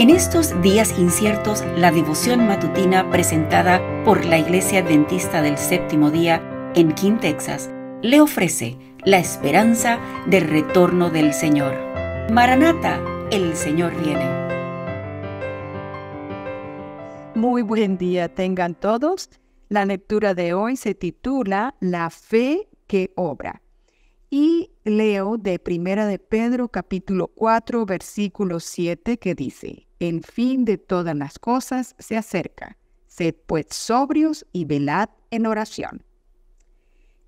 En estos días inciertos, la devoción matutina presentada por la Iglesia Adventista del Séptimo Día en King, Texas, le ofrece la esperanza del retorno del Señor. Maranata, el Señor viene. Muy buen día tengan todos. La lectura de hoy se titula La fe que obra. Y leo de Primera de Pedro capítulo 4 versículo 7 que dice, El fin de todas las cosas se acerca. Sed pues sobrios y velad en oración.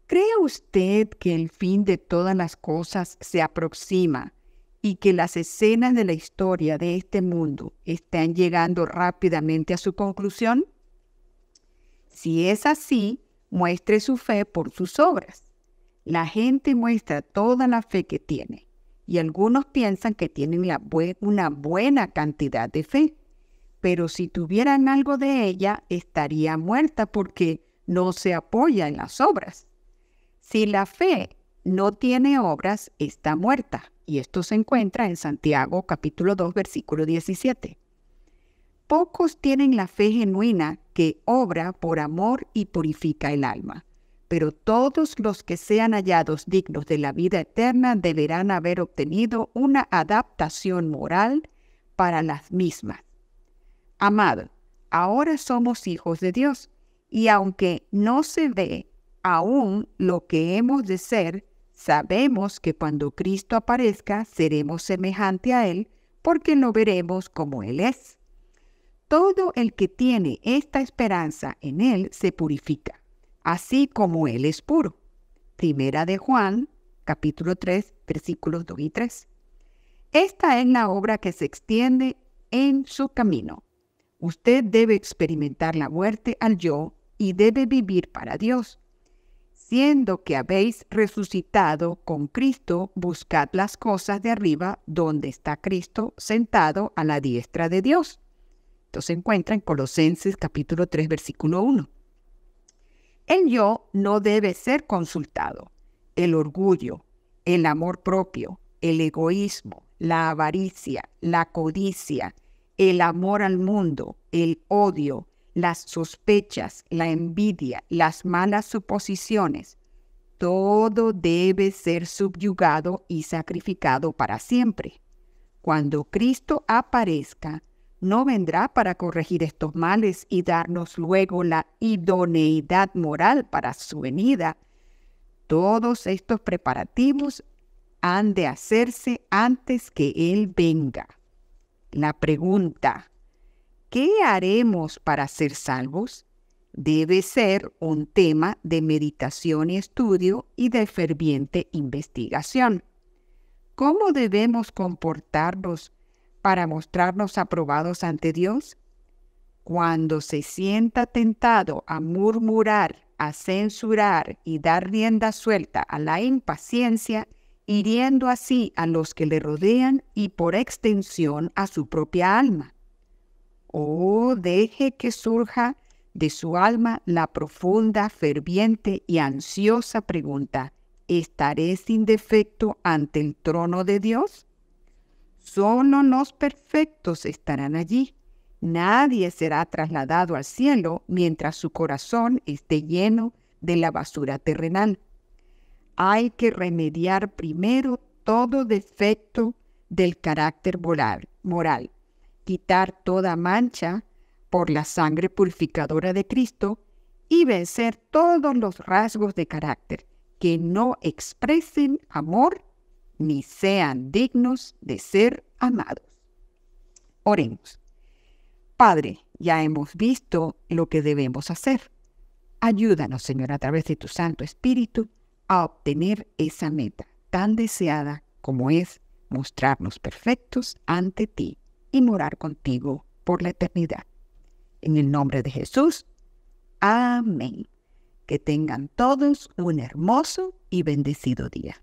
¿Cree usted que el fin de todas las cosas se aproxima y que las escenas de la historia de este mundo están llegando rápidamente a su conclusión? Si es así, muestre su fe por sus obras. La gente muestra toda la fe que tiene y algunos piensan que tienen una buena cantidad de fe, pero si tuvieran algo de ella estaría muerta porque no se apoya en las obras. Si la fe no tiene obras, está muerta. Y esto se encuentra en Santiago capítulo 2 versículo 17. Pocos tienen la fe genuina que obra por amor y purifica el alma pero todos los que sean hallados dignos de la vida eterna deberán haber obtenido una adaptación moral para las mismas. Amado, ahora somos hijos de Dios, y aunque no se ve aún lo que hemos de ser, sabemos que cuando Cristo aparezca seremos semejante a Él, porque lo veremos como Él es. Todo el que tiene esta esperanza en Él se purifica así como Él es puro. Primera de Juan, capítulo 3, versículos 2 y 3. Esta es la obra que se extiende en su camino. Usted debe experimentar la muerte al yo y debe vivir para Dios. Siendo que habéis resucitado con Cristo, buscad las cosas de arriba donde está Cristo sentado a la diestra de Dios. Esto se encuentra en Colosenses capítulo 3, versículo 1. El yo no debe ser consultado. El orgullo, el amor propio, el egoísmo, la avaricia, la codicia, el amor al mundo, el odio, las sospechas, la envidia, las malas suposiciones, todo debe ser subyugado y sacrificado para siempre. Cuando Cristo aparezca, no vendrá para corregir estos males y darnos luego la idoneidad moral para su venida. Todos estos preparativos han de hacerse antes que Él venga. La pregunta, ¿qué haremos para ser salvos? Debe ser un tema de meditación y estudio y de ferviente investigación. ¿Cómo debemos comportarnos para mostrarnos aprobados ante Dios? Cuando se sienta tentado a murmurar, a censurar y dar rienda suelta a la impaciencia, hiriendo así a los que le rodean y por extensión a su propia alma. Oh, deje que surja de su alma la profunda, ferviente y ansiosa pregunta, ¿estaré sin defecto ante el trono de Dios? Solo los perfectos estarán allí. Nadie será trasladado al cielo mientras su corazón esté lleno de la basura terrenal. Hay que remediar primero todo defecto del carácter moral, quitar toda mancha por la sangre purificadora de Cristo y vencer todos los rasgos de carácter que no expresen amor ni sean dignos de ser amados. Oremos. Padre, ya hemos visto lo que debemos hacer. Ayúdanos, Señor, a través de tu Santo Espíritu, a obtener esa meta tan deseada como es mostrarnos perfectos ante ti y morar contigo por la eternidad. En el nombre de Jesús. Amén. Que tengan todos un hermoso y bendecido día.